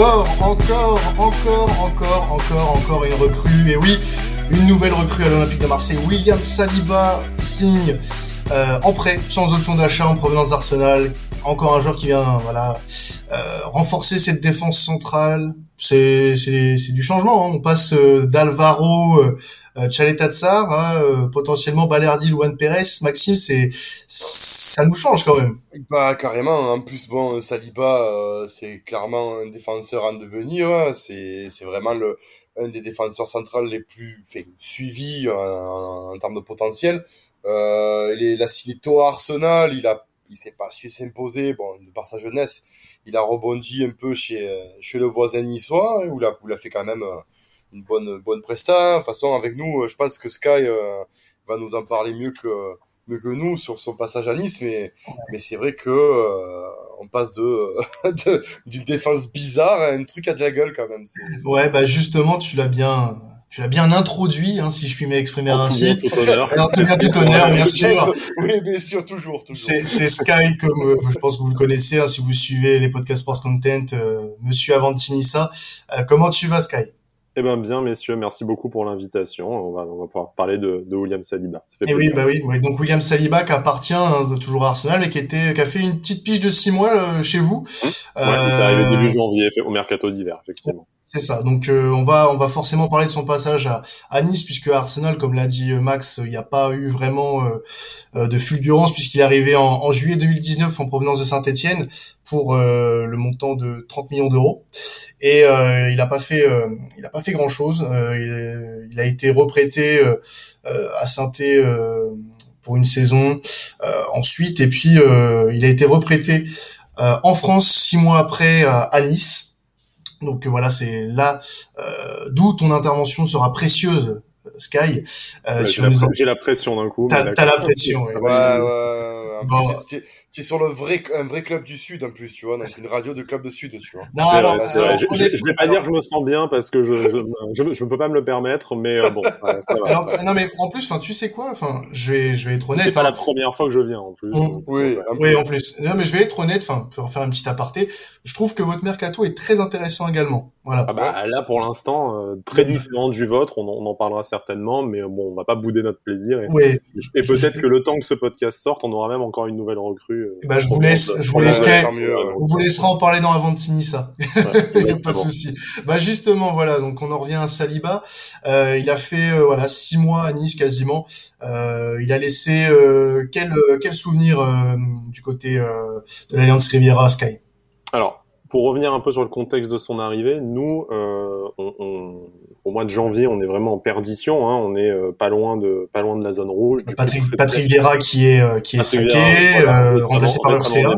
encore, encore, encore, encore, encore, encore une recrue. Et oui, une nouvelle recrue à l'Olympique de Marseille. William Saliba signe euh, en prêt, sans option d'achat en provenance d'Arsenal. Encore un joueur qui vient, voilà, euh, renforcer cette défense centrale. C'est du changement. Hein. On passe euh, d'Alvaro euh, euh Tchaletatsar à euh, potentiellement Balerdi, Luan Perez. Maxime, c'est ça nous change quand même. Bah carrément. En plus, bon, Saliba, c'est clairement un défenseur en devenir. Hein. C'est c'est vraiment le un des défenseurs centrales les plus fait, suivis en, en, termes de potentiel. Euh, il, a signé tôt à Arsenal, il a il s'est pas su s'imposer, bon, par sa jeunesse, il a rebondi un peu chez, chez le voisin niçois, où il a, où il a fait quand même euh, une bonne, bonne presta. De toute façon, avec nous, je pense que Sky euh, va nous en parler mieux que, mieux que nous sur son passage à Nice, mais, mais c'est vrai que euh, on passe de, d'une défense bizarre à un truc à de la gueule quand même. Ouais, bah justement, tu l'as bien, tu l'as bien introduit, hein, si je puis m'exprimer ainsi. Tout honneur. tout honneur, bien sûr. oui, bien sûr, toujours. toujours. C'est, c'est Sky, comme euh, je pense que vous le connaissez, hein, si vous suivez les podcasts Sports Content, euh, Monsieur Avantinissa. Euh, comment tu vas, Sky? Eh ben bien, messieurs, merci beaucoup pour l'invitation. On va, on va pouvoir parler de, de William Saliba. Et eh oui, bah oui, Donc William Saliba qui appartient hein, toujours à Arsenal, mais qui était, qui a fait une petite pige de six mois chez vous. Mmh. Ouais, euh... il est arrivé début janvier au mercato d'hiver, effectivement. C'est ça. Donc euh, on va on va forcément parler de son passage à, à Nice puisque Arsenal, comme l'a dit euh, Max, il n'y a pas eu vraiment euh, de fulgurance puisqu'il est arrivé en, en, juillet 2019 en provenance de Saint-Étienne pour le montant de 30 millions d'euros et il a pas fait il a pas fait grand chose. Il, il, a été reprêté à saint pour une saison ensuite et puis il a été reprêté en France six mois après à Nice donc voilà, c'est là euh, d'où ton intervention sera précieuse, Sky. Euh, J'ai la pression d'un coup. T'as la pression. Ouais, ouais, ouais. Bon tu es sur le vrai, un vrai club du Sud en plus, tu vois, donc une radio de club de Sud, tu vois. Non, alors, je, je, vais pas dire que je me sens bien parce que je je, je, peux pas me le permettre, mais euh, bon. alors, non, mais en plus, enfin, tu sais quoi, enfin, je vais je vais être honnête. C'est pas la hein. première fois que je viens en plus. oui, oui, en plus. Non, mais je vais être honnête, enfin, pour faire un petit aparté, je trouve que votre mercato est très intéressant également. Voilà. Ah bah, là, pour l'instant, euh, très différent du vôtre, on, on, en parlera certainement, mais bon, on va pas bouder notre plaisir. Et, oui. et peut-être que le temps que ce podcast sorte, on aura même encore une nouvelle recrue bah, je vous laisse, je vous laisserai, on vous laissera en parler dans Avantini, ça. a pas de souci. Bah, justement, voilà. Donc, on en revient à Saliba. Euh, il a fait, euh, voilà, six mois à Nice quasiment. Euh, il a laissé, euh, quel, quel souvenir euh, du côté de l'Alliance Riviera Sky? Alors, pour revenir un peu sur le contexte de son arrivée, nous, on, on au mois de janvier, on est vraiment en perdition. Hein. On est euh, pas loin de pas loin de la zone rouge. Patrick, Patrick Vieira qui est euh, qui est saqué, euh, remplacé par Urcea.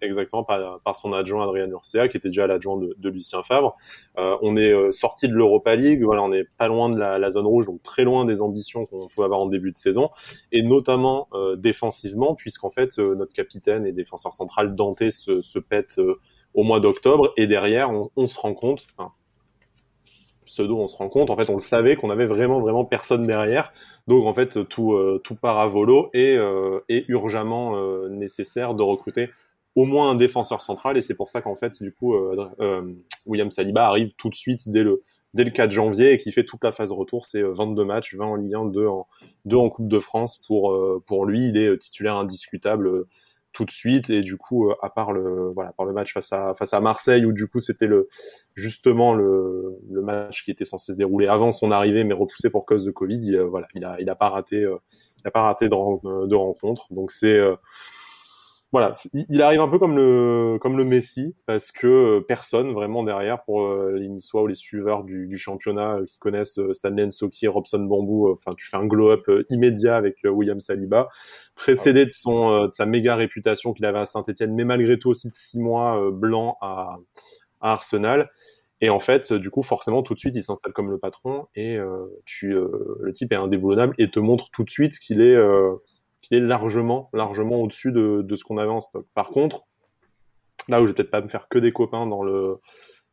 Exactement par, par, son adjoint Adrien Urcea, qui était déjà l'adjoint de, de, Lucien Favre. on est sorti de l'Europa League. Voilà, on est pas loin de la, la, zone rouge, donc très loin des ambitions qu'on pouvait avoir en début de saison, et notamment défensivement, puisqu'en fait notre capitaine et défenseur central Dante se, se pète au mois d'octobre, et derrière on, on se rend compte. Enfin, pseudo, on se rend compte, en fait, on le savait qu'on avait vraiment, vraiment personne derrière. Donc, en fait, tout, euh, tout part à volo et euh, est urgemment euh, nécessaire de recruter au moins un défenseur central. Et c'est pour ça qu'en fait, du coup, William Saliba arrive tout de suite dès le, dès le 4 janvier et qui fait toute la phase retour. C'est 22 matchs, 20 en Ligue 1, 2 en, 2 en Coupe de France. Pour, pour lui, il est titulaire indiscutable tout de suite. Et du coup euh, à part le voilà par le match face à face à Marseille où du coup c'était le justement le, le match qui était censé se dérouler avant son arrivée mais repoussé pour cause de Covid il, voilà il a il a pas raté euh, il a pas raté de, de rencontre. Donc c'est euh, voilà, il arrive un peu comme le comme le Messi parce que euh, personne vraiment derrière pour euh, les Niçois ou les suiveurs du, du championnat euh, qui connaissent Stanley Nsoki, Robson Bambou. Enfin, tu fais un glow-up immédiat avec William Saliba, précédé de son de sa méga réputation qu'il avait à Saint-Etienne, mais malgré tout aussi de six mois blanc à, à, Arsenal. Et en fait, du coup, forcément, tout de suite, il s'installe comme le patron et tu le type est indéboulonnable et te montre tout de suite qu'il est qu'il est largement, largement au-dessus de, de ce qu'on avait en stock. Par contre, là où je vais peut-être pas me faire que des copains dans le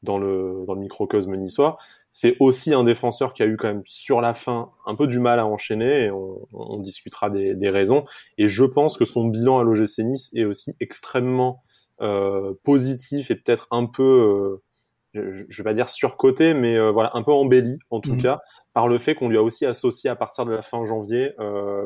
dans le dans le microcosme niçois, c'est aussi un défenseur qui a eu quand même sur la fin un peu du mal à enchaîner et on, on discutera des, des, raisons. Et je pense que son bilan à l'OGC Nice est aussi extrêmement euh, positif et peut-être un peu euh, je vais pas dire surcoté, mais voilà, un peu embelli en tout mmh. cas par le fait qu'on lui a aussi associé à partir de la fin janvier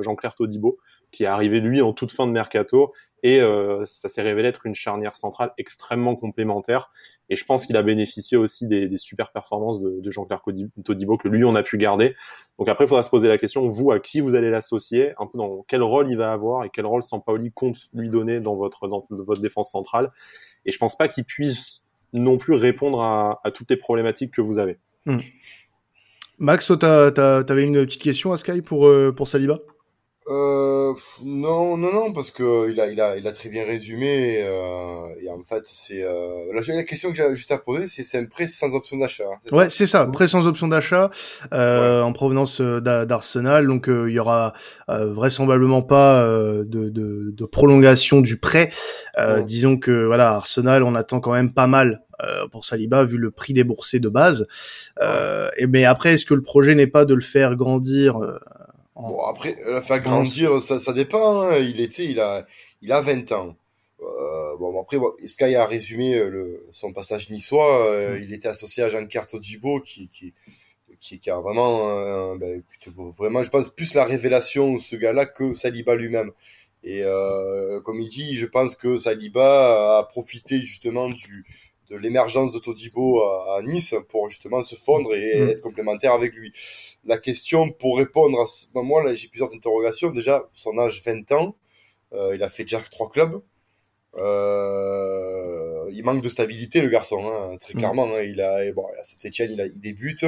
Jean-Claire Todibo, qui est arrivé lui en toute fin de mercato et euh, ça s'est révélé être une charnière centrale extrêmement complémentaire. Et je pense qu'il a bénéficié aussi des, des super performances de, de Jean-Claire Todibo que lui on a pu garder. Donc après, il faudra se poser la question vous à qui vous allez l'associer, un peu dans quel rôle il va avoir et quel rôle Sampaoli compte lui donner dans votre dans votre défense centrale? Et je pense pas qu'il puisse non plus répondre à, à, toutes les problématiques que vous avez. Hmm. Max, toi, t'avais une petite question à Sky pour euh, pour Saliba? Euh, non, non, non, parce que il a, il a, il a très bien résumé. Euh, et en fait, c'est euh, la, la question que j'ai juste à poser, c'est c'est un prêt sans option d'achat. Hein, ouais, c'est ça, prêt sans option d'achat euh, en provenance euh, d'Arsenal. Donc euh, il y aura euh, vraisemblablement pas de, de, de, prolongation du prêt. Disons que voilà, Arsenal, on attend quand même pas mal pour Saliba vu le prix déboursé de base. et mais après, est-ce que le projet n'est pas de le faire grandir Bon, après, la faire grandir, ça, ça dépend. Hein. Il était, il a, il a 20 ans. Euh, bon, après, Sky a résumé euh, le, son passage niçois. Euh, mm. Il était associé à Jean-Claire Todibo, qui, qui, qui, qui, a vraiment, euh, ben, vraiment, je pense plus la révélation ce gars-là que Saliba lui-même. Et euh, comme il dit, je pense que Saliba a profité justement du, de l'émergence de Todibo à, Nice pour justement se fondre et mm. être complémentaire avec lui. La question pour répondre à ce ben, moi là j'ai plusieurs interrogations. Déjà son âge 20 ans, euh, il a fait déjà trois clubs. Euh, il manque de stabilité le garçon, hein, très mm. clairement. Hein, il a bon à saint Etienne il, a, il débute.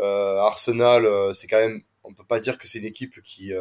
Euh, Arsenal c'est quand même on peut pas dire que c'est une équipe qui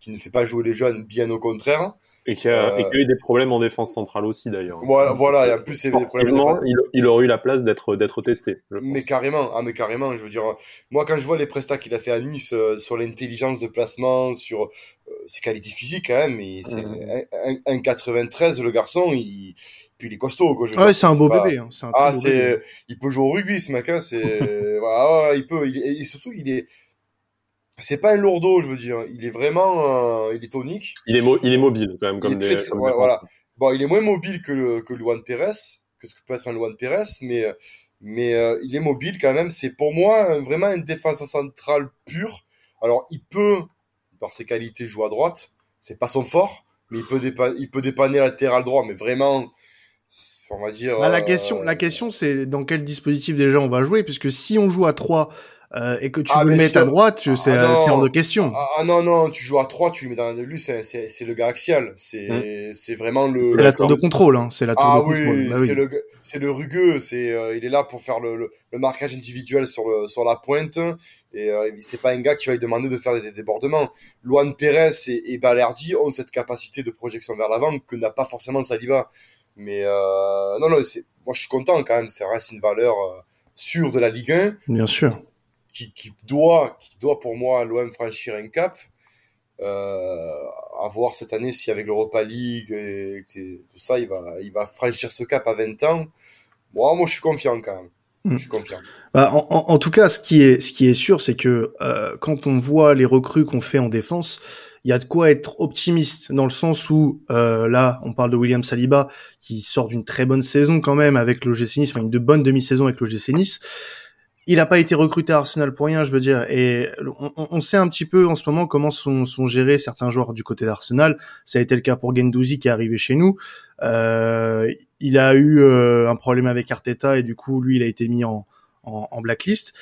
qui ne fait pas jouer les jeunes, bien au contraire. Et qui a, euh... eu des problèmes en défense centrale aussi d'ailleurs. Voilà, voilà, et en plus il y avait des problèmes. Il, il, aurait eu la place d'être d'être testé. Mais carrément, ah mais carrément, je veux dire, moi quand je vois les prestats qu'il a fait à Nice euh, sur l'intelligence de placement, sur euh, ses qualités physiques quand même, et c'est mmh. un, 93 le garçon, il puis il est costaud quoi. Je ouais, c'est un beau bébé. Hein, un ah c'est, il peut jouer au rugby ce mec, hein, c'est, voilà, il peut, il, et surtout il est c'est pas un lourdeau, je veux dire. Il est vraiment, euh, il est tonique. Il est, il est mobile quand même, comme des. voilà. Bon, il est moins mobile que le que Luan Pérez, que ce que peut être un Luan Pérez, mais mais euh, il est mobile quand même. C'est pour moi vraiment une défense centrale pure. Alors il peut, par ses qualités, jouer à droite. C'est pas son fort, mais il peut dépanner, il peut dépanner latéral droit, mais vraiment. On va dire. Bah, la question, la question, c'est dans quel dispositif déjà on va jouer, puisque si on joue à 3 euh, et que tu ah, le mettre à droite, c'est ah, hors de question. Ah, ah, non non, tu joues à 3, tu le mets dans lui, c'est c'est le gars axial, c'est mmh. c'est vraiment le. C'est la tour de contrôle, hein. C'est la tour ah, de contrôle. Oui, bah c'est le c'est le rugueux, c'est euh, il est là pour faire le, le, marquage individuel sur le sur la pointe et euh, c'est pas un gars qui va lui demander de faire des, débordements. Luan Pérez et, et Balerdi ont cette capacité de projection vers l'avant que n'a pas forcément Saliba. Mais euh, non non, c'est moi je suis content quand même, ça reste une valeur euh, sûre de la Ligue 1. Bien sûr qui, qui, doit, qui doit pour moi l'OM franchir un cap. Euh, à voir cette année si avec l'Europa League et, tout ça, il va, il va franchir ce cap à 20 ans. Moi, moi, je suis confiant quand même. Hmm. Je suis confiant. Bah, en, en, tout cas, ce qui est, ce qui est sûr, c'est que euh, quand on voit les recrues qu'on fait en défense, il y a de quoi être optimiste dans le sens où euh, là, on parle de William Saliba qui sort d'une très bonne saison quand même avec l'OGC Nice, enfin une de bonne demi-saison avec l'OGC Nice il n'a pas été recruté à Arsenal pour rien, je veux dire. Et on, on, sait un petit peu en ce moment comment sont, sont gérés certains joueurs du côté d'Arsenal. Ça a été le cas pour Gendouzi qui est arrivé chez nous. Euh, il a eu euh, un problème avec Arteta et du coup, lui, il a été mis en, en, en blacklist.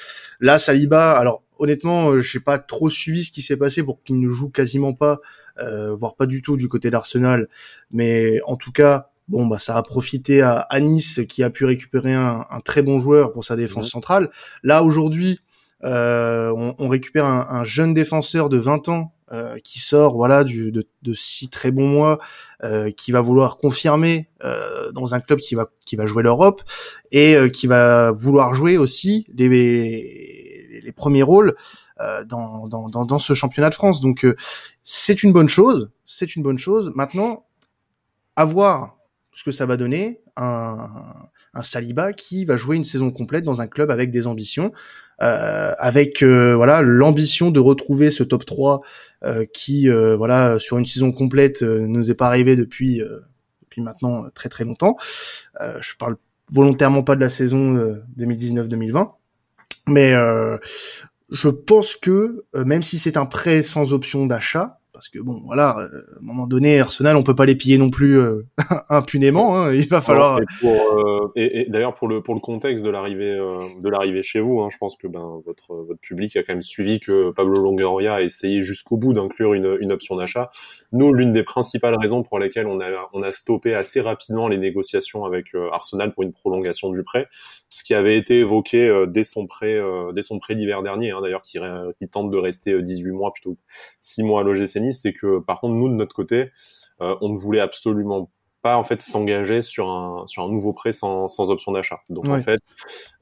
Là, Saliba, alors honnêtement, euh, je n'ai pas trop suivi ce qui s'est passé pour qu'il ne joue quasiment pas, euh, voire pas du tout du côté d'Arsenal. Mais en tout cas, Bon, bah, ça a profité à, Nice qui a pu récupérer un, très bon joueur pour sa défense centrale. Là, aujourd'hui, euh, on, récupère un, jeune défenseur de 20 ans euh, qui sort voilà du, de, de six très bons mois, euh, qui va vouloir confirmer dans un club qui va qui va jouer l'Europe et qui va vouloir jouer aussi les, les premiers rôles dans, dans, dans, dans, ce championnat de France. Donc c'est une bonne chose, c'est une bonne chose. Maintenant, à voir ce que ça va donner un, un Saliba qui va jouer une saison complète dans un club avec des ambitions, euh, avec euh, voilà l'ambition de retrouver ce top 3 euh, qui euh, voilà sur une saison complète ne nous est pas arrivé depuis depuis maintenant très très longtemps. je parle volontairement pas de la saison 2019-2020. Mais je pense que même si c'est un prêt sans option d'achat, parce que bon, voilà, euh, à un moment donné, Arsenal, on peut pas les piller non plus euh, impunément. Hein, il va falloir. Euh, et, d'ailleurs pour le pour le contexte de l'arrivée de l'arrivée chez vous, hein, je pense que ben votre votre public a quand même suivi que Pablo Longoria a essayé jusqu'au bout d'inclure une une option d'achat. Nous, l'une des principales raisons pour lesquelles on a on a stoppé assez rapidement les négociations avec Arsenal pour une prolongation du prêt, ce qui avait été évoqué dès son prêt dès son prêt d'hiver dernier, hein, d'ailleurs qui qui tente de rester 18 mois plutôt que 6 mois à l'OGC Nice c'est que par contre nous de notre côté, euh, on ne voulait absolument pas en fait s'engager sur un sur un nouveau prêt sans, sans option d'achat. Donc en fait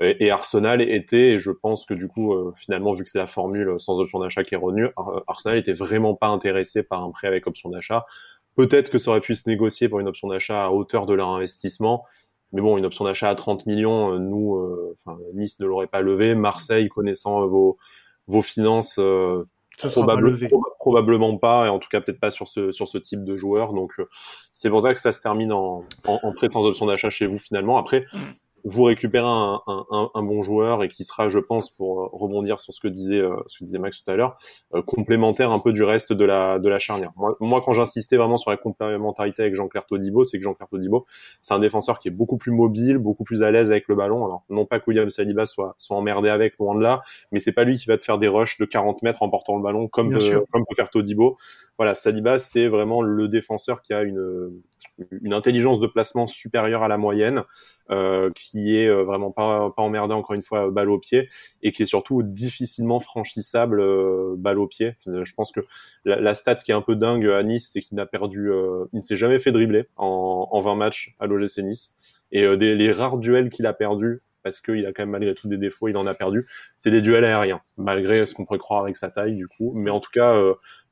et, Arsenal était et je pense que du coup euh, finalement vu que c'est la formule sans option d'achat qui est revenue, Arsenal était vraiment pas intéressé par un prêt avec option d'achat. Peut-être que ça aurait pu se négocier pour une option d'achat à hauteur de leur investissement. Mais bon, une option d'achat à 30 millions, euh, nous, enfin, Nice ne l'aurait pas levé. Marseille, connaissant vos, vos finances, probablement pas, et en tout cas peut-être pas sur ce sur ce type de joueur. Donc euh, c'est pour ça que ça se termine en, en, en prêt sans option d'achat chez vous finalement. Après, vous récupérez un, un, un, bon joueur et qui sera, je pense, pour euh, rebondir sur ce que disait, euh, ce que disait Max tout à l'heure, euh, complémentaire un peu du reste de la, de la charnière. Moi, moi quand j'insistais vraiment sur la complémentarité avec Jean-Claire Todibo, c'est que Jean-Claire Todibo, c'est un défenseur qui est beaucoup plus mobile, beaucoup plus à l'aise avec le ballon. Alors, non pas que William Saliba soit, soit emmerdé avec, loin de là, mais c'est pas lui qui va te faire des rushs de 40 mètres en portant le ballon comme, comme peut faire Todibo. Voilà, Saliba, c'est vraiment le défenseur qui a une, une intelligence de placement supérieure à la moyenne, euh, qui est euh, vraiment pas, pas emmerdé encore une fois balle au pied et qui est surtout difficilement franchissable euh, balle au pied. Je pense que la, la, stat qui est un peu dingue à Nice, c'est qu'il n'a perdu, euh, il ne s'est jamais fait dribbler en, en 20 matchs à l'OGC Nice. Et euh, des, les rares duels qu'il a perdus, parce qu'il a quand même malgré tout des défauts, il en a perdu, c'est des duels aériens, malgré ce qu'on pourrait croire avec sa taille du coup. Mais en tout cas,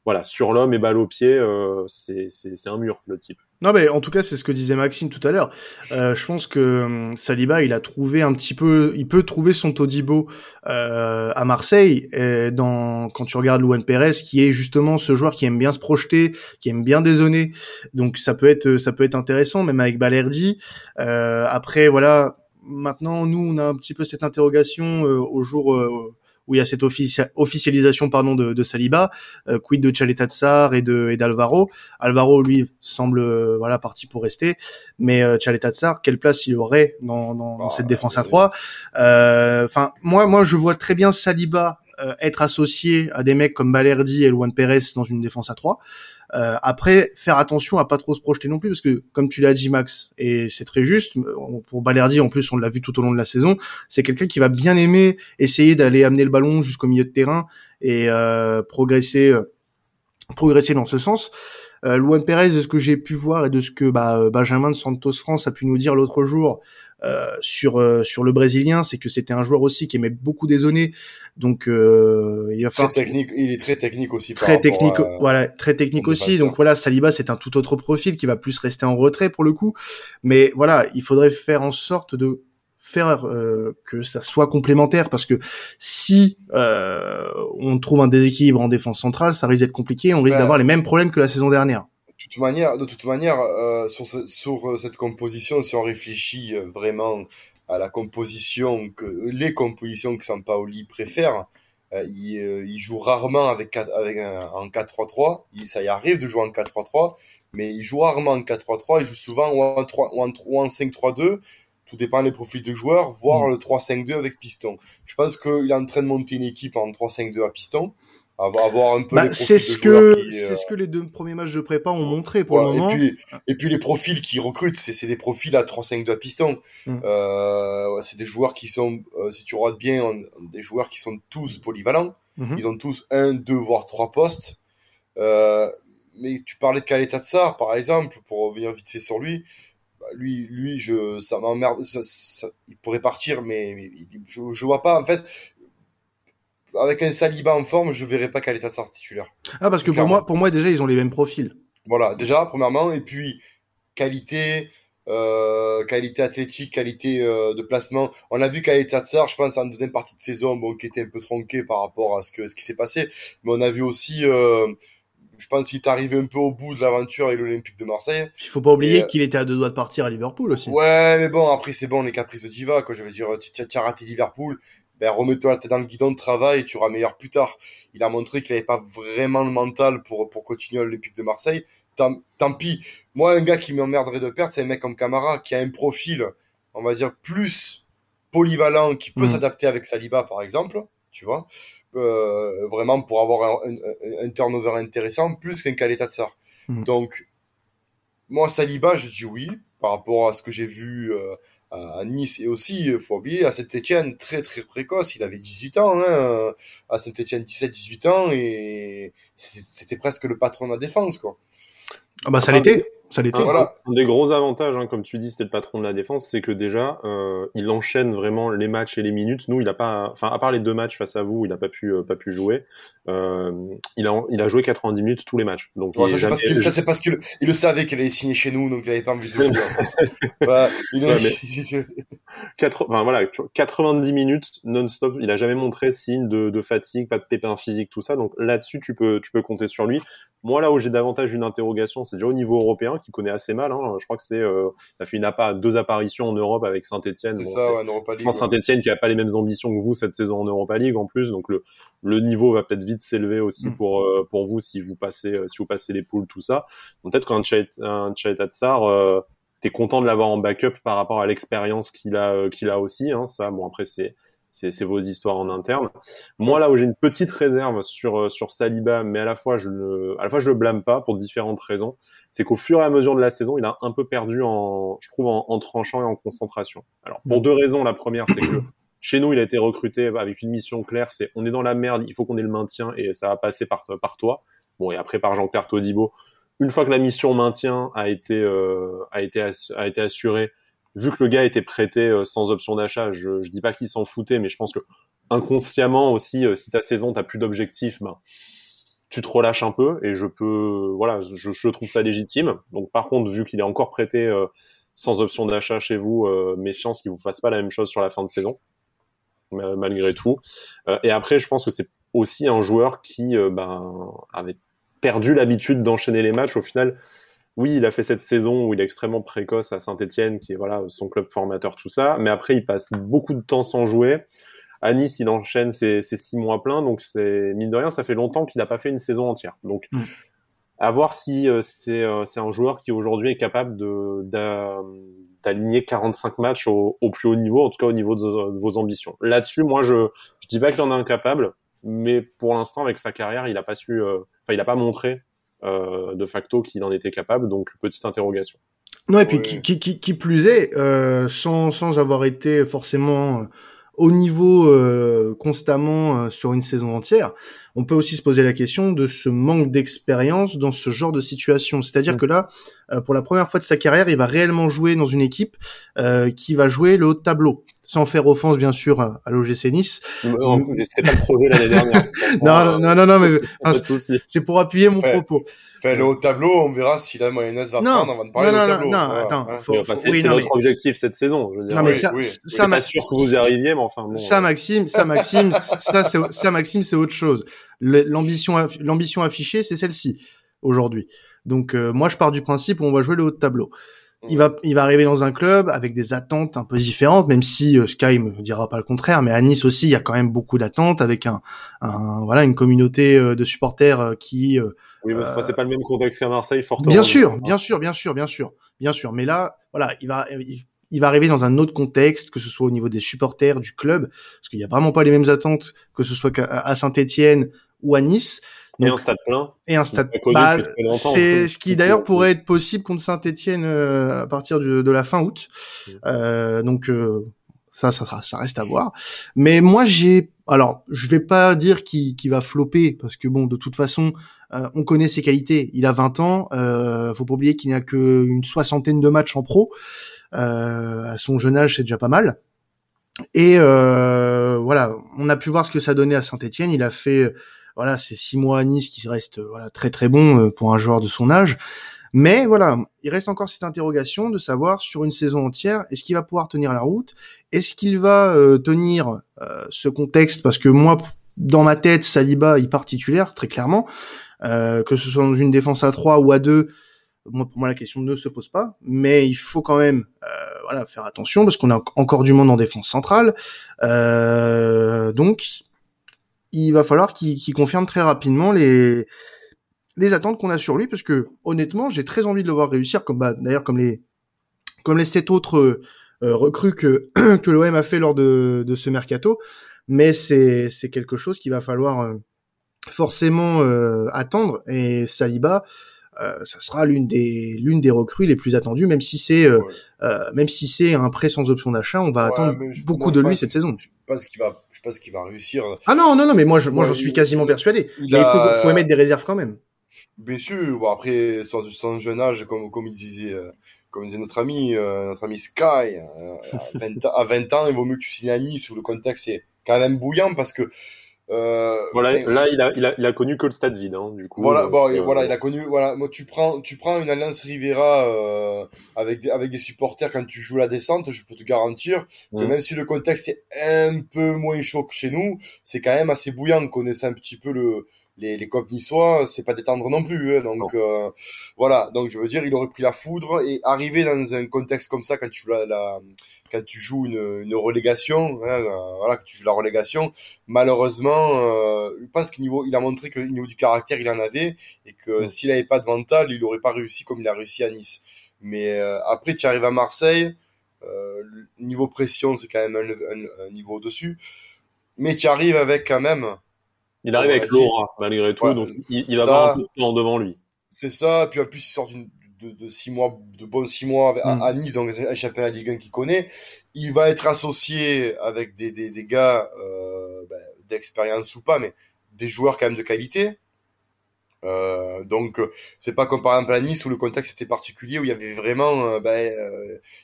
voilà, sur l'homme et balle au pied, euh, c'est un mur, le type. Non, mais en tout cas, c'est ce que disait Maxime tout à l'heure. Euh, je pense que hum, Saliba, il a trouvé un petit peu, il peut trouver son Todibo euh, à Marseille. Dans quand tu regardes Luan Pérez, qui est justement ce joueur qui aime bien se projeter, qui aime bien dézonner. Donc ça peut être, ça peut être intéressant, même avec Balerdi. Euh, après, voilà. Maintenant, nous, on a un petit peu cette interrogation euh, au jour euh, où il y a cette officialisation pardon de, de Saliba, euh, quid de Tchaletatsar et de et d'Alvaro. Alvaro lui semble euh, voilà parti pour rester, mais euh, Tchaletatsar, quelle place il aurait dans, dans, dans cette défense à 3 euh, Enfin moi moi je vois très bien Saliba être associé à des mecs comme Balerdi et Luan Perez dans une défense à 3. Euh, après, faire attention à pas trop se projeter non plus, parce que comme tu l'as dit Max, et c'est très juste, pour Balerdi en plus on l'a vu tout au long de la saison, c'est quelqu'un qui va bien aimer essayer d'aller amener le ballon jusqu'au milieu de terrain et euh, progresser, euh, progresser dans ce sens. Euh, Luan Perez, de ce que j'ai pu voir et de ce que bah, Benjamin de Santos France a pu nous dire l'autre jour, euh, sur euh, sur le brésilien, c'est que c'était un joueur aussi qui aimait beaucoup dézonner. Donc euh, il va falloir très technique, il est très technique aussi. Très technique, voilà, très technique aussi. Donc voilà, Saliba c'est un tout autre profil qui va plus rester en retrait pour le coup. Mais voilà, il faudrait faire en sorte de faire euh, que ça soit complémentaire parce que si euh, on trouve un déséquilibre en défense centrale, ça risque d'être compliqué. On risque d'avoir les mêmes problèmes que la saison dernière toute manière, de toute manière, euh, sur, sur euh, cette composition, si on réfléchit euh, vraiment à la composition que les compositions que Sampaoli préfère, euh, il, il, joue rarement avec, avec un, en 4-3-3. Ça y arrive de jouer en 4-3-3, mais il joue rarement en 4-3-3. Il joue souvent ou en, 3, ou en, ou en 5-3-2. Tout dépend des profils de joueurs, voire mm. le 3-5-2 avec piston. Je pense qu'il est en train de monter une équipe en 3-5-2 à piston avoir un peu bah, c'est ce que c'est ce que les deux premiers matchs de prépa ont montré pour le moment et puis et puis les profils qui recrutent c'est c'est des profils à 3 5 2 piston mm. euh, c'est des joueurs qui sont euh, si tu regardes bien des joueurs qui sont tous polyvalents. Mm-hmm. ils ont tous un deux voire trois postes. Euh, mais tu parlais de Kaleta Tsar par exemple pour revenir vite fait sur lui. Bah, lui lui je ça m'emmerde il pourrait partir mais, mais je je vois pas en fait avec un Saliba en forme, je verrais pas Kaleta Sar titulaire. Ah, parce que pour moi, pour moi, déjà, ils ont les mêmes profils. Voilà, déjà, premièrement, et puis, qualité, euh, qualité athlétique, qualité euh, de placement. On a vu Kaleta Tsar, je pense, en deuxième partie de saison, bon, qui était un peu tronqué par rapport à ce que ce qui s'est passé. Mais on a vu aussi euh, je pense qu'il est arrivé un peu au bout de l'aventure avec l'Olympique de Marseille. Il faut pas oublier qu'il était à deux doigts de partir à Liverpool aussi. Ouais, mais bon, après c'est bon, les caprices de diva, quoi. Je veux dire, tu as raté Liverpool, ben remets-toi la tête dans le guidon de travail, tu auras meilleur plus tard. Il a montré qu'il avait pas vraiment le mental pour pour continuer à l'Olympique de Marseille. Tant, tant pis. Moi, un gars qui m'emmerderait de perdre, c'est un mec comme Camara qui a un profil, on va dire plus polyvalent, qui peut s'adapter avec Saliba par exemple, tu vois. Euh, vraiment pour avoir un, un, un, turnover intéressant plus qu'un Kaletatsar. Mm. Donc, moi, Saliba, je dis oui, par rapport à ce que j'ai vu euh, à Nice. Et aussi, faut oublier, à Saint-Etienne, très très précoce, il avait 18 ans, hein, à Saint-Etienne 17-18 ans, et c'était presque le patron de la défense, quoi. Ah bah ça l'était ça l'était. Voilà. Un des gros avantages, hein, comme tu dis, c'était le patron de la défense, c'est que déjà, euh, il enchaîne vraiment les matchs et les minutes. Nous, il a pas, enfin, à part les deux matchs face à vous, il a pas pu, euh, pas pu jouer. Euh, il a, il a joué 90 minutes tous les matchs. Donc, ouais, ça, c'est parce ça, c'est parce qu'il il le savait qu'il allait signer chez nous, donc il avait pas envie de jouer. bah, il a... ouais, 4... enfin, voilà, 90 minutes non-stop. Il a jamais montré signe de, de fatigue, pas de pépin physique, tout ça. Donc là-dessus, tu peux, tu peux compter sur lui. Moi, là où j'ai davantage une interrogation, c'est déjà au niveau européen, qui connaît assez mal. Hein. Je crois que c'est, euh, il a fait une appa, deux apparitions en Europe avec Saint-Etienne. C'est ça, ouais, en Europa League. Je pense Saint-Etienne qui a pas les mêmes ambitions que vous cette saison en Europa League en plus, donc le, le niveau va peut-être vite s'élever aussi mm. pour euh, pour vous si vous passez euh, si vous passez les poules tout ça. Donc peut-être qu'un Chaita Tsar, euh, t'es content de l'avoir en backup par rapport à l'expérience qu'il a euh, qu'il a aussi. Hein. Ça, bon après c'est c'est vos histoires en interne. Moi, là où j'ai une petite réserve sur euh, sur Saliba, mais à la fois je le à la fois je le blâme pas pour différentes raisons, c'est qu'au fur et à mesure de la saison, il a un peu perdu en je trouve en, en tranchant et en concentration. Alors pour mm. deux raisons, la première c'est que chez nous, il a été recruté avec une mission claire, c'est on est dans la merde, il faut qu'on ait le maintien et ça va passer par par toi. Bon et après par Jean-Pierre Todibo. Une fois que la mission maintien a été euh, a été a été assurée, vu que le gars était prêté euh, sans option d'achat, je, je dis pas qu'il s'en foutait, mais je pense que inconsciemment aussi, euh, si ta saison t'as plus d'objectifs, ben tu te relâches un peu et je peux, voilà, je, je trouve ça légitime. Donc par contre, vu qu'il est encore prêté euh, sans option d'achat chez vous, méfiance qu'il vous fasse pas la même chose sur la fin de saison, malgré tout. et après, je pense que c'est aussi un joueur qui ben, avait perdu l'habitude d'enchaîner les matchs. Au final, oui, il a fait cette saison où il est extrêmement précoce à Saint-Etienne, qui est voilà son club formateur, tout ça. Mais après, il passe beaucoup de temps sans jouer. À Nice, il enchaîne ses, six mois pleins, donc c'est mine de rien, ça fait longtemps qu'il n'a pas fait une saison entière. Donc, mm. à voir si euh, c'est euh, c'est un joueur qui aujourd'hui est capable de d'aligner 45 matchs au, plus haut niveau, en tout cas au niveau de, vos ambitions. Là-dessus, moi, je je dis pas qu'il en est incapable, mais pour l'instant, avec sa carrière, il a pas su, euh, enfin, il a pas montré euh, de facto qu'il en était capable. Donc petite interrogation. Non et puis qui, qui, qui, qui, plus est, euh, sans, sans avoir été forcément euh, au niveau euh, constamment euh, sur une saison entière, on peut aussi se poser la question de ce manque d'expérience dans ce genre de situation. C'est-à-dire mm. que là, pour la première fois de sa carrière, il va réellement jouer dans une équipe qui va jouer le haut de tableau sans faire offense bien sûr à l'OGC Nice. C'était pas le projet l'année dernière. non, non, non, non, mais c'est pour appuyer mon propos. Fais le haut tableau, on verra si la mayonnaise va prendre, on va parler non, non, tableau. Non, non, attends, c'est notre objectif cette saison. Je veux dire. Non, mais ça, oui. ça, pas sûr que vous y arriviez, mais enfin bon. Ça, Maxime, ça, Maxime, ça, ça, Maxime, c'est autre chose. L'ambition, l'ambition affichée, c'est celle-ci aujourd'hui. Donc, euh, moi, je pars du principe où on va jouer le haut de tableau. Il va, il va arriver dans un club avec des attentes un peu différentes, même si euh, Sky me dira pas le contraire. Mais à Nice aussi, il y a quand même beaucoup d'attentes avec un, un, voilà, une communauté euh, de supporters euh, qui. oui, mais c'est pas le même contexte qu'à Marseille, fortement. Bien sûr, bien sûr, bien sûr, bien sûr, bien sûr. Mais là, voilà, il va, il, va arriver dans un autre contexte, que ce soit au niveau des supporters du club, parce qu'il y a vraiment pas les mêmes attentes que ce soit à Saint-Étienne ou à Nice et un stade plein. Et un stade. Bah, c'est ce qui d'ailleurs pourrait être possible contre Saint-Etienne euh, à partir de la fin août. Mm. Euh, donc euh, ça, ça, ça reste à voir. Mais moi, j'ai, alors, je vais pas dire qu'il va flopper parce que bon, de toute façon, euh, on connaît ses qualités. Il a 20 ans. Euh, faut pas oublier qu'il n'a qu'une soixantaine de matchs en pro. À son jeune âge, c'est déjà pas mal. Et voilà, on a pu voir ce que ça donnait à Saint-Etienne. Il a fait voilà, c'est six mois à Nice qui reste voilà très très bon euh, pour un joueur de son âge. Mais voilà, il reste encore cette interrogation de savoir sur une saison entière, est-ce qu'il va pouvoir tenir la route? Est-ce qu'il va euh, tenir euh, ce contexte? Parce que moi, dans ma tête, Saliba, il part titulaire, très clairement. Euh, que ce soit dans une défense à 3 ou à 2, moi, pour moi, la question ne se pose pas. Mais il faut quand même euh, voilà, faire attention parce qu'on a encore du monde en défense centrale. Euh, donc, il va falloir qu'il confirme très rapidement les les attentes qu'on a sur lui parce que honnêtement j'ai très envie de le voir réussir comme bah, d'ailleurs comme les comme les sept autres euh, recrues que que l'OM a fait lors de, de ce mercato mais c'est c'est quelque chose qu'il va falloir euh, forcément euh, attendre et Saliba ça sera l'une des l'une des recrues les plus attendues même si c'est même si c'est un prêt sans option d'achat on va attendre beaucoup de lui cette saison. je pense qu'il va je pense qu'il va réussir. Ah non non non mais moi je moi j'en suis quasiment persuadé. il, mais il faut, faut émettre des réserves quand même. Bien sûr, bon après son, son jeune âge, comme comme il disait, euh, comme disait notre ami, euh, notre ami Sky, euh, à, 20, à 20 ans, il vaut mieux que tu signes à Nice où le contexte est quand même bouillant parce que euh, voilà, là il a, il a, il a connu que le stade vide, hein, du coup. Voilà, bon, voilà, il a connu, voilà, moi tu prends, tu prends une Alliance Rivera euh, avec des, avec des supporters quand tu joues la descente, je peux te garantir que même si le contexte est un peu moins chaud que chez nous, c'est quand même assez bouillant, connaissant un petit peu le les, les copes niçois, c'est pas détendre non plus. Hein, donc euh, voilà, donc je veux dire, il aurait pris la foudre et arriver dans un contexte comme ça quand tu joues la, la quand tu joues une, une relégation, hein, euh, voilà, que tu joues la relégation, malheureusement, euh, je pense qu'il niveau, il a montré que niveau du caractère, il en avait et que s'il avait pas de mental, il aurait pas réussi comme il a réussi à Nice. Mais euh, après, tu arrives à Marseille, euh, niveau pression, c'est quand même un, un, niveau au-dessus, mais tu arrives avec quand même il arrive avec l'aura, malgré tout, donc il, il va avoir un peu de temps devant lui. C'est ça, puis en plus il sort d'une de, de, six mois, de bons six mois à, mm. à, Nice, donc un championnat Ligue 1 qu'il connaît. Il va être associé avec des, des, des gars euh, ben, d'expérience ou pas, mais des joueurs quand même de qualité. Euh, donc c'est pas comme par exemple à Nice où le contexte était particulier où il y avait vraiment euh, ben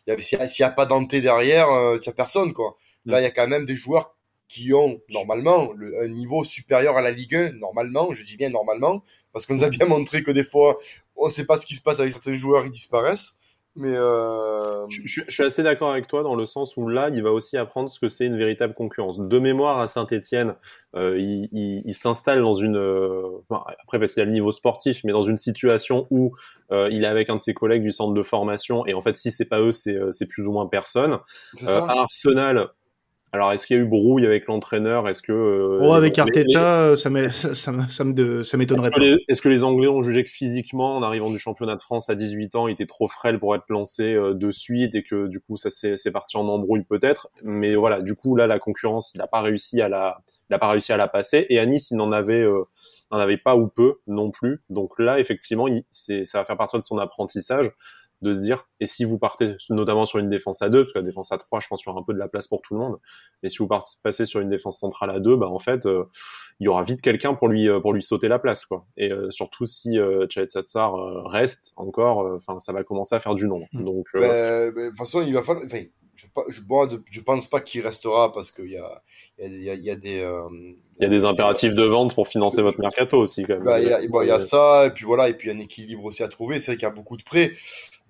il y avait s'il y, a pas Dante derrière tu as personne quoi là mm. il y a quand même des joueurs qui ont normalement le, un niveau supérieur à la Ligue 1, normalement, je dis bien normalement, parce qu'on nous a bien montré que des fois, on ne sait pas ce qui se passe avec certains joueurs, ils disparaissent. Mais euh... je, je, suis assez d'accord avec toi dans le sens où là, il va aussi apprendre ce que c'est une véritable concurrence. De mémoire à Saint-Étienne, euh, il, il, il s'installe dans une, euh, après parce qu'il a le niveau sportif, mais dans une situation où euh, il est avec un de ses collègues du centre de formation et en fait, si c'est pas eux, c'est plus ou moins personne. À Arsenal, alors, est-ce qu'il y a eu brouille avec l'entraîneur? Est-ce que euh, oh, avec Arteta, les... ça m'étonnerait pas. Est-ce que les Anglais ont jugé que physiquement, en arrivant du championnat de France à 18 ans, il était trop frêle pour être lancé euh, de suite et que du coup, ça c'est parti en embrouille peut-être? Mais voilà, du coup là, la concurrence, il n'a pas réussi à la, il pas réussi à la passer. Et à Nice, il n'en avait, euh, n'en avait pas ou peu non plus. Donc là, effectivement, il, c'est, ça va faire partie de son apprentissage de se dire, et si vous partez notamment sur une défense à deux, parce que la défense à trois, je pense qu'il y aura un peu de la place pour tout le monde, mais si vous passez sur une défense centrale à deux, bah en fait, euh, il y aura vite quelqu'un pour lui euh, pour lui sauter la place, quoi. Et euh, surtout si euh, Satsar reste encore, enfin, ça va commencer à faire du nombre. Hmm. Donc, bah, bah, de toute façon, il va falloir, enfin, je, je, je pense pas qu'il restera parce qu'il y a, il y a, il y a des, euh, il y a des impératifs de vente pour financer votre mercato aussi, quand même. Bah, il y a, bon, il y a ça, et puis voilà, et puis un équilibre aussi à trouver. C'est vrai qu'il y a beaucoup de prêts.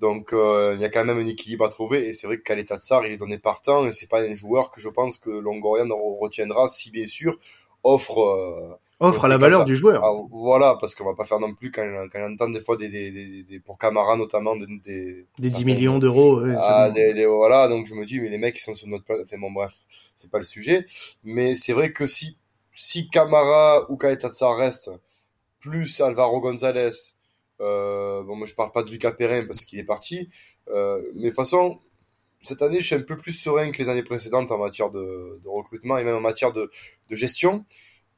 Donc, euh, il y a quand même un équilibre à trouver. Et c'est vrai que Kaleta Tsar, il est donné partant, et c'est pas un joueur que je pense que Longoria retiendra si bien sûr offre, euh, offre à la valeur du joueur. Ah, voilà, parce qu'on va pas faire non plus quand, quand on entend des fois des, des, des, des pour Camara notamment des des, des 10 millions d'euros. Ouais, ah, des, des, voilà, donc je me dis mais les mecs ils sont sur notre place. Enfin bon bref, c'est pas le sujet, mais c'est vrai que si si Camara ou Kaetatsa reste plus Alvaro Gonzalez, euh, bon moi je parle pas de Lucas Perrin parce qu'il est parti, euh, mais de toute façon cette année, je suis un peu plus serein que les années précédentes en matière de, de recrutement et même en matière de, de gestion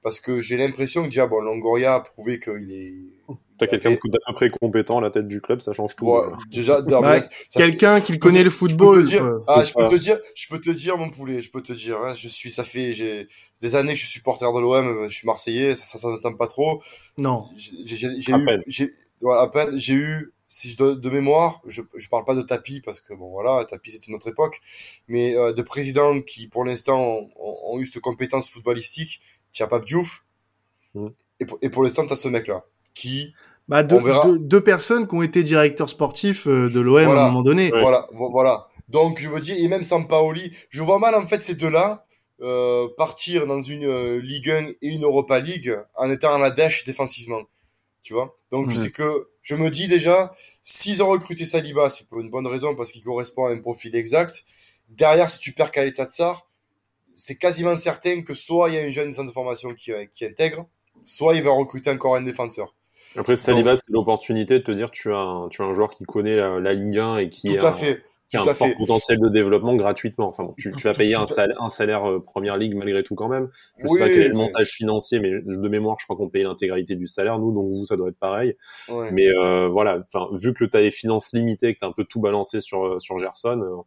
parce que j'ai l'impression que déjà bon Longoria a prouvé qu'il est T'as quelqu'un fait... d'à peu près compétent à la tête du club, ça change tout. Ouais, déjà, bah, quelqu'un qui connaît le football. Je peux te dire, ah, je peux te dire, je peux te dire, mon poulet, je peux te dire, hein, je suis, ça fait, j'ai des années que je suis supporter de l'OM, je suis marseillais, ça, ça, ça ne tente pas trop. Non. J'ai eu, j'ai, ouais, à peine, j'ai eu, si je de, de, mémoire, je, je parle pas de tapis parce que bon voilà, tapis c'était notre époque, mais euh, de présidents qui pour l'instant ont, ont, eu cette compétence footballistique tu as Pape Diouf, mmh. et pour, et pour l'instant, tu as ce mec-là, qui... Bah, deux, deux, deux, personnes qui ont été directeurs sportifs euh, de l'OM voilà, à un moment donné. Voilà, voilà. Donc, je veux dire, et même Sampaoli, je vois mal, en fait, ces deux-là, euh, partir dans une euh, Ligue 1 et une Europa League en étant à la dèche défensivement. Tu vois Donc, c'est que je me dis déjà, s'ils ont recruté Saliba, c'est pour une bonne raison, parce qu'il correspond à un profil exact. Derrière, si tu perds Kaleta Tsar, c'est quasiment certain que soit il y a un jeune centre de formation qui, qui intègre, soit il va recruter encore un défenseur. Après, Saliba, c'est l'opportunité de te dire tu as un, tu as un joueur qui connaît la, Ligue 1 et qui Tout à fait. Qui a un fort potentiel de développement gratuitement. Enfin bon, tu, tu vas payer un salaire, un salaire euh, première ligue malgré tout quand même. Je sais pas quel est le montage financier, mais de mémoire, je crois qu'on paye l'intégralité du salaire. Nous, donc vous, ça doit être pareil. Ouais. Mais euh, voilà, vu que tu as les finances limitées, que tu as un peu tout balancé sur euh, sur Gerson. Euh,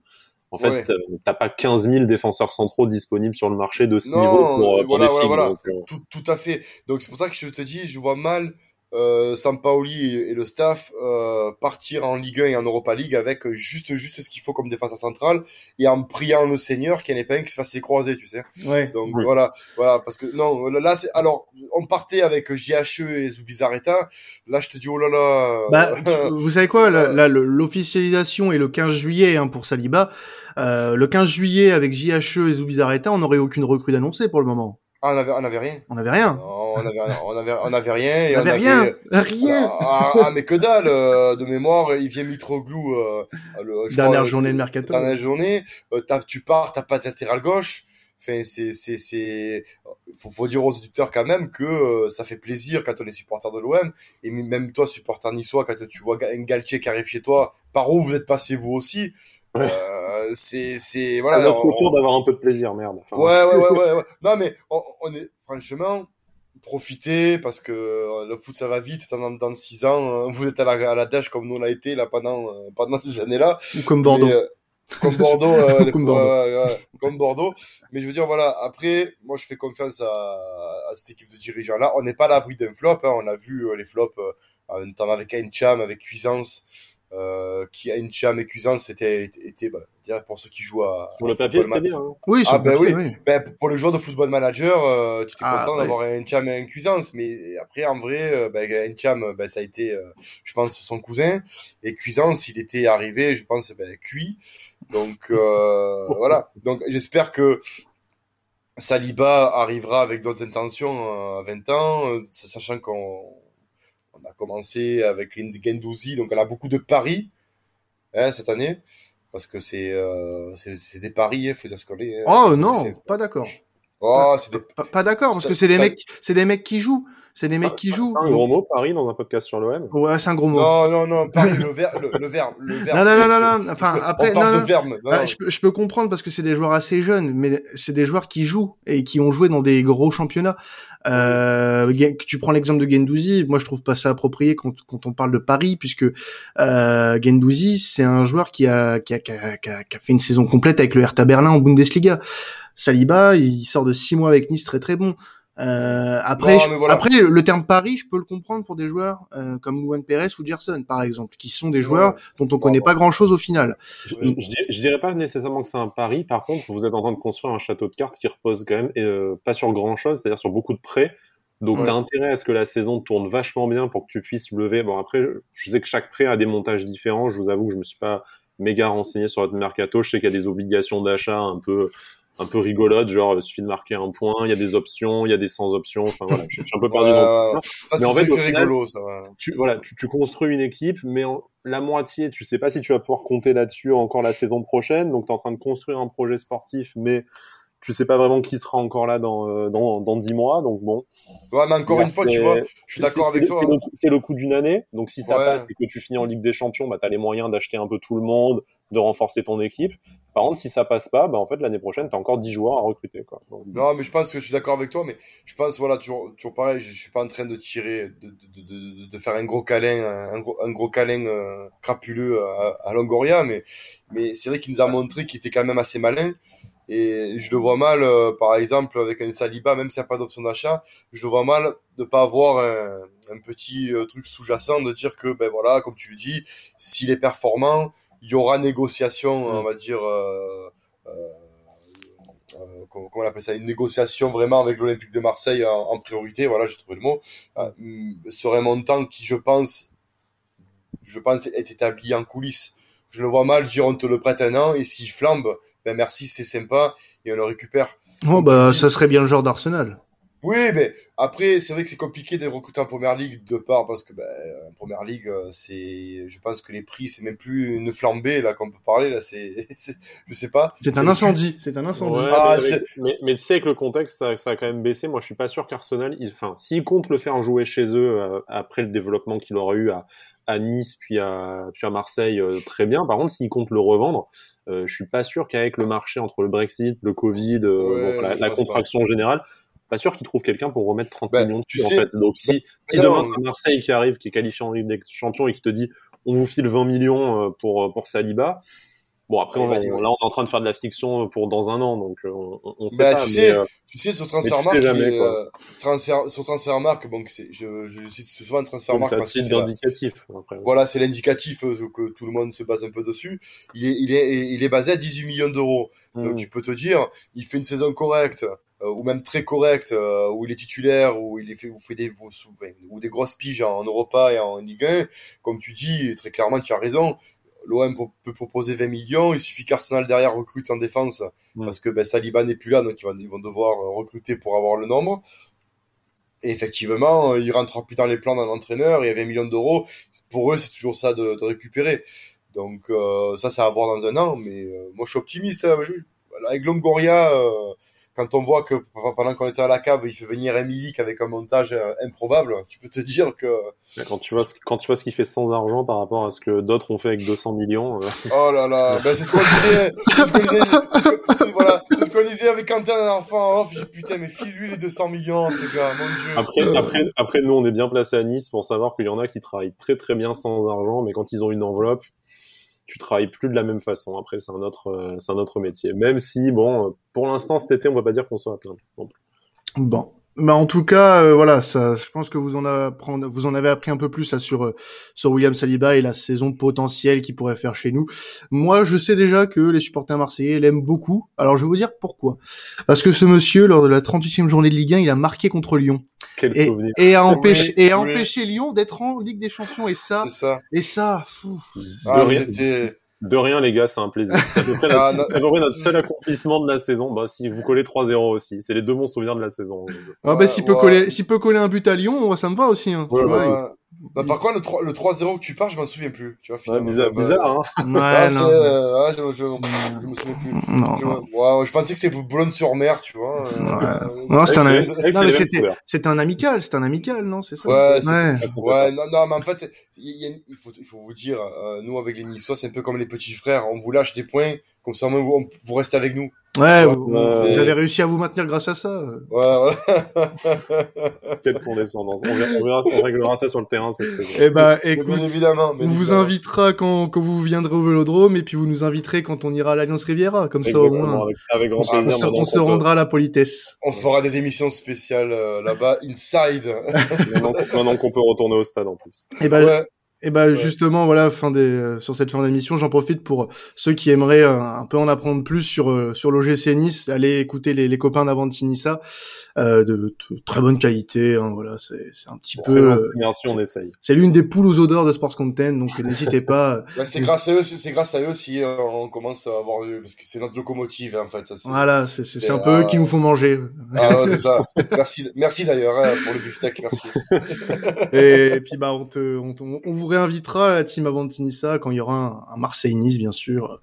en fait, Ouais. t'as pas 15 000 défenseurs centraux disponibles sur le marché de ce Non, niveau pour, pour voilà, des voilà, figues. voilà. Donc, euh, Tout, tout à fait. Donc c'est pour ça que je te dis, je vois mal euh, Sampaoli et, et le staff euh, partir en Ligue 1 et en Europa League avec juste juste ce qu'il faut comme défenseur centrale et en priant le Seigneur qu'il n'y en ait pas un qui se fasse les croisés, tu sais. Ouais. Donc Oui. voilà, voilà, parce que non, là c'est alors on partait avec JHE et Zubizarreta. Là je te dis oh là là. Bah, vous savez quoi, là, l'officialisation est le 15 juillet hein, pour Saliba. Euh, le 15 juillet avec JHE et Zubizarreta, on n'aurait aucune recrue d'annoncer pour le moment. Ah, on avait on avait rien. On n'avait rien. Non, on avait on avait on avait rien et On avait rien. Rien. Ah, ah, mais que dalle euh, de mémoire, il vient Mitroglou euh, le, je Dernière crois, journée de mercato. Dernière journée, euh, t'as- tu pars, t'as pas de latéral gauche. Enfin, c'est c'est c'est faut, faut dire aux auditeurs quand même que euh, ça fait plaisir quand on est supporter de l'OM et même toi supporter niçois quand tu vois un Galtier qui arrive chez toi, par où vous êtes passé vous aussi. Ouais. Euh, c'est c'est à voilà. notre on- tour d'avoir un peu de plaisir, merde. Enfin, Ouais, ouais, ouais, ouais, ouais. Non, mais on, on est, franchement, profitez parce que euh, le foot ça va vite. Dans, dans six ans, euh, vous êtes à la, à la dèche comme nous on l'a été là pendant, euh, pendant ces années-là. Ou comme Bordeaux. Mais, euh, comme Bordeaux, euh, Comme Bordeaux. comme. Mais je veux dire, voilà, après, moi je fais confiance à, à cette équipe de dirigeants-là. On n'est pas à l'abri d'un flop. Hein. On a vu euh, les flops, euh, notamment avec Encham, avec Cuisance. Euh, qui Encham et Cuisance c'était était, bah, je dirais pour ceux qui jouent à Sur le à papier, football c'était bien. hein. Oui, Ah, le ben papier, oui. ben, pour le joueur de football manager, euh, tu étais Ah, content ouais. d'avoir un Cham et un Cuisance, mais après, en vrai, euh, ben, un Cham, ben, ça a été, euh, je pense, son cousin, et Cuisance, il était arrivé, je pense, ben, cuit. Donc, euh, voilà. Donc, j'espère que Saliba arrivera avec d'autres intentions à 20 ans, sachant qu'on on a commencé avec Gendouzi, donc on a beaucoup de paris hein, cette année, parce que c'est euh, c'est des paris, il faut dire ce qu'on est. hein. Oh non, pas d'accord. Oh, c'est des... Pas, pas d'accord parce Ça- que c'est des ça- mecs, c'est des mecs qui jouent, c'est des mecs qui Ah, jouent. C'est un gros mot, Paris, dans un podcast sur l'OM. Ouais, c'est un gros mot. Non, non, non, paris, le verbe, le, le verbe, le verbe. Non, non, non, non, non, enfin, on après, parle non, de verbe. non, Ah, non. je, peux, je peux comprendre parce que c'est des joueurs assez jeunes, mais c'est des joueurs qui jouent et qui ont joué dans des gros championnats. Euh, tu prends l'exemple de Gendouzi, moi je trouve pas ça approprié quand, quand on parle de Paris, puisque euh, Gendouzi c'est un joueur qui a, qui, a, qui, a, qui a- qui a fait une saison complète avec le Hertha Berlin en Bundesliga. Saliba, il sort de six mois avec Nice très très bon. Euh, après, Non, je- mais voilà. après le terme Paris, je peux le comprendre pour des joueurs euh, comme Luan Perez ou Gerson par exemple, qui sont des joueurs dont on connaît bon. pas grand chose au final. Je, je, je dirais- pas nécessairement que c'est un pari. Par contre, vous êtes en train de construire un château de cartes qui repose quand même euh, pas sur grand chose, c'est-à-dire sur beaucoup de prêts. Donc, Ouais. t'as intérêt à ce que la saison tourne vachement bien pour que tu puisses lever. Bon, après, je sais que chaque prêt a des montages différents. Je vous avoue que je me suis pas méga renseigné sur votre mercato. Je sais qu'il y a des obligations d'achat un peu, un peu rigolotes, genre il suffit de marquer un point. Il y a des options, il y a des sans options. Enfin voilà, je, je suis un peu perdu dans ça. Mais en c'est fait, c'est rigolo, ça. ouais. tu voilà, tu, tu construis une équipe, mais en, la moitié, tu sais pas si tu vas pouvoir compter là-dessus encore la saison prochaine. Donc, tu es en train de construire un projet sportif, mais tu sais pas vraiment qui sera encore là dans euh, dans dans dix mois. Donc bon, Ouais, mais encore Là, une fois, tu vois, je suis d'accord avec toi. hein. C'est le coup d'une année. Donc si ça Ouais. passe et que tu finis en Ligue des Champions, bah t'as les moyens d'acheter un peu tout le monde, de renforcer ton équipe. Par contre, si ça passe pas, bah en fait l'année prochaine, t'as encore 10 joueurs à recruter quoi. Donc, Non, mais je pense que je suis d'accord avec toi, mais je pense, voilà, toujours, toujours pareil, je, je suis pas en train de tirer, de, de, de, de, de faire un gros câlin, un gros, un gros câlin euh, crapuleux à, à Longoria, mais, mais c'est vrai qu'il nous a montré qu'il était quand même assez malin. Et je le vois mal, euh, par exemple, avec un Saliba, même s'il n'y a pas d'option d'achat, je le vois mal de pas avoir un, un petit euh, truc sous-jacent de dire que, ben voilà, comme tu le dis, s'il est performant, il y aura négociation, on va dire, euh, euh, euh, comment, on appelle ça, une négociation vraiment avec l'Olympique de Marseille en, en priorité, voilà, j'ai trouvé le mot, euh, sur un montant qui, je pense, je pense, est établi en coulisses. Je le vois mal dire on te le prête un an et s'il flambe, ben merci, c'est sympa et on le récupère. Oh bah ça serait bien le genre d'Arsenal. Oui, mais après, c'est vrai que c'est compliqué de recruter en première ligue de part parce que ben, en première ligue, euh, c'est, je pense que les prix, c'est même plus une flambée là qu'on peut parler là, c'est, je sais pas. C'est un incendie, c'est un incendie. ah, mais, mais, tu sais avec le contexte, ça, ça, a quand même baissé. Moi, je suis pas sûr qu'Arsenal, enfin, s'ils comptent le faire jouer chez eux euh, après le développement qu'il aura eu à, à Nice puis à puis à Marseille, euh, très bien. Par contre, s'ils comptent le revendre, je suis pas sûr qu'avec le marché entre le Brexit, le Covid, la, la contraction générale pas sûr qu'il trouve quelqu'un pour remettre 30 bah, millions dessus, en fait. Donc, si, si demain, Marseille qui arrive, qui est qualifié en Ligue des Champions et qui te dit, on vous file 20 millions euh, pour, pour Saliba, Bon après on, là on est en train de faire de la fiction pour dans un an donc euh, on, on sait bah, pas. Tu sais, euh, tu sais sur Transfermarkt, euh, transfert, sur Transfermarkt c'est je, je cite souvent Transfermarkt parce que c'est l'indicatif. Voilà c'est l'indicatif que tout le monde se base un peu dessus. Il est il est il est basé à 18 millions d'euros. Donc mmh. tu peux te dire il fait une saison correcte euh, ou même très correct, euh, où il est titulaire, où il est fait, vous fait des, ou des grosses piges en Europa et en Ligue 1, comme tu dis, très clairement, tu as raison. L'OM peut proposer 20 millions, il suffit qu'Arsenal derrière recrute en défense, parce que ben, Saliba n'est plus là, donc ils vont, devoir euh, recruter pour avoir le nombre. Et effectivement, il rentrera plus dans les plans d'un entraîneur, et 20 millions d'euros, pour eux, c'est toujours ça de, de récupérer. Donc ça, ça va voir dans un an, mais moi je suis optimiste. Hein, avec Longoria, euh, quand on voit que pendant qu'on était à la cave, il fait venir Emilic avec un montage euh, improbable, tu peux te dire que quand tu vois ce, quand tu vois ce qu'il fait sans argent par rapport à ce que d'autres ont fait avec 200 millions. Euh. Oh là là, ben c'est ce qu'on disait, c'est ce qu'on disait, voilà, c'est ce qu'on disait avec Quentin la dernière fois en putain mais file-lui les 200 millions ce gars, mon dieu. Après après après nous on est bien placé à Nice pour savoir qu'il y en a qui travaillent très très bien sans argent mais quand ils ont une enveloppe, tu travailles plus de la même façon. Après, c'est un autre, euh, c'est un autre métier. Même si, bon, pour l'instant, cet été, on va pas dire qu'on soit à plein. Bon. Bah en tout cas, euh, voilà, ça, je pense que vous en, avez appris un peu plus là sur euh, sur William Saliba et la saison potentielle qu'il pourrait faire chez nous. Moi, je sais déjà que les supporters marseillais l'aiment beaucoup. Alors, je vais vous dire pourquoi. Parce que ce monsieur, lors de la 38e journée de Ligue 1, il a marqué contre Lyon et, et a empêché et a empêché Lyon d'être en Ligue des Champions et ça, ça. et ça fou. Ah, de rien, les gars, c'est un plaisir. C'est à peu près notre, ah, notre, seul accomplissement de la saison. Bah, si vous collez 3-0 aussi. C'est les deux bons souvenirs de la saison. Ah, bah, s'il peut coller, s'il peut coller un but à Lyon, ça me va aussi, hein. Ouais, bah, par contre, le 3-0 que tu pars, je m'en souviens plus. Tu vois, ouais, bizarre, bizarre, hein. Ouais, ah, non. Euh, ah, je, je, je, me souviens plus. Non, je, ouais, je pensais que c'était Boulogne-sur-Mer, tu vois. Euh, ouais. Euh, non, c'était un, c'était, un amical, c'était un amical, non, c'est ça? Ouais, ouais. ouais. non, non, mais en fait, il, y a, il faut, il faut vous dire, euh, nous, avec les Niçois, c'est un peu comme les petits frères. On vous lâche des points, comme ça, vous, vous restez avec nous. Ouais, vous, vous, avez réussi à vous maintenir grâce à ça. Ouais, ouais. Quelle condescendance. On, verra, on réglera ça sur le terrain cette saison. Eh ben, écoute, bien évidemment. on vous invitera quand, quand vous viendrez au Vélodrome et puis vous nous inviterez quand on ira à l'Alliance Riviera. Comme Exactement, ça, au moins. Avec, avec grand plaisir. On, se, on se rendra à la politesse. On fera des émissions spéciales euh, là-bas, inside. maintenant qu'on peut retourner au stade en plus. Eh ben, ouais. Et ben justement voilà fin des euh, sur cette fin d'émission j'en profite pour ceux qui aimeraient euh, un peu en apprendre plus sur euh, sur l'OGC Nice aller écouter les, les copains d'Avantinissa euh, de, de, très bonne qualité hein, voilà c'est c'est un petit peu merci on essaye. c'est l'une des poules aux odeurs de Sports Content donc n'hésitez pas bah, c'est grâce à eux c'est grâce à eux si on commence à avoir parce que c'est notre locomotive en fait voilà c'est c'est un peu eux qui nous font manger. ah ouais, c'est ça. Merci merci d'ailleurs hein, pour le beefsteak merci. Et, et, puis bah on te on, on, on vous réinvitera la team Avantinissa quand il y aura un, un Marseille-Nice, bien sûr.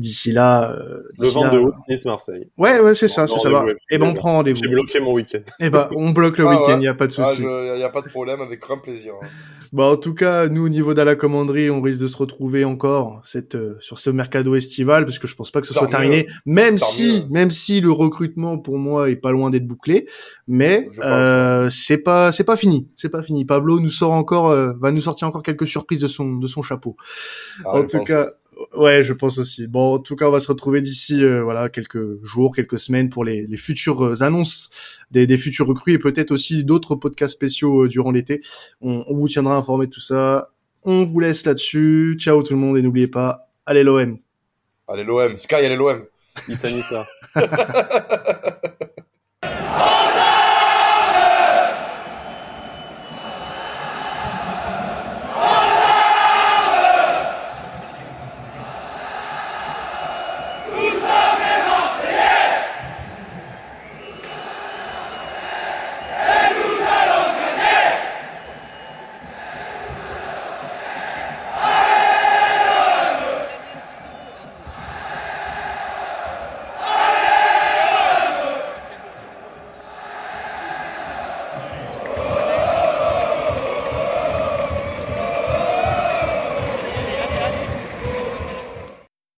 D'ici là, euh, le 22 août, Nice-Marseille. Ouais, ouais, c'est ça, ça, ça va. Et eh ben, on prend rendez-vous. J'ai bloqué mon week-end. Et eh ben, on bloque le ah, week-end, il ouais. y a pas de souci. Il ah, y a pas de problème, avec grand plaisir. Hein. Bon, en tout cas, nous, au niveau de la commanderie, on risque de se retrouver encore cette, euh, sur ce mercado estival, parce que je pense pas que ce soit terminé, même Tant si, mieux. même si le recrutement, pour moi, est pas loin d'être bouclé, mais, euh, c'est pas, c'est pas fini, c'est pas fini. Pablo nous sort encore, euh, va nous sortir encore quelques surprises de son, de son chapeau. Ah, en tout cas, Ouais, je pense aussi. Bon, en tout cas, on va se retrouver d'ici euh, voilà quelques jours, quelques semaines pour les, les futures euh, annonces des, des futurs recrues et peut-être aussi d'autres podcasts spéciaux euh, durant l'été. On, on, vous tiendra informé de tout ça. On vous laisse là-dessus. Ciao tout le monde et n'oubliez pas, allez l'OM. Allez l'OM. Sky, allez l'OM. Issa Nissa.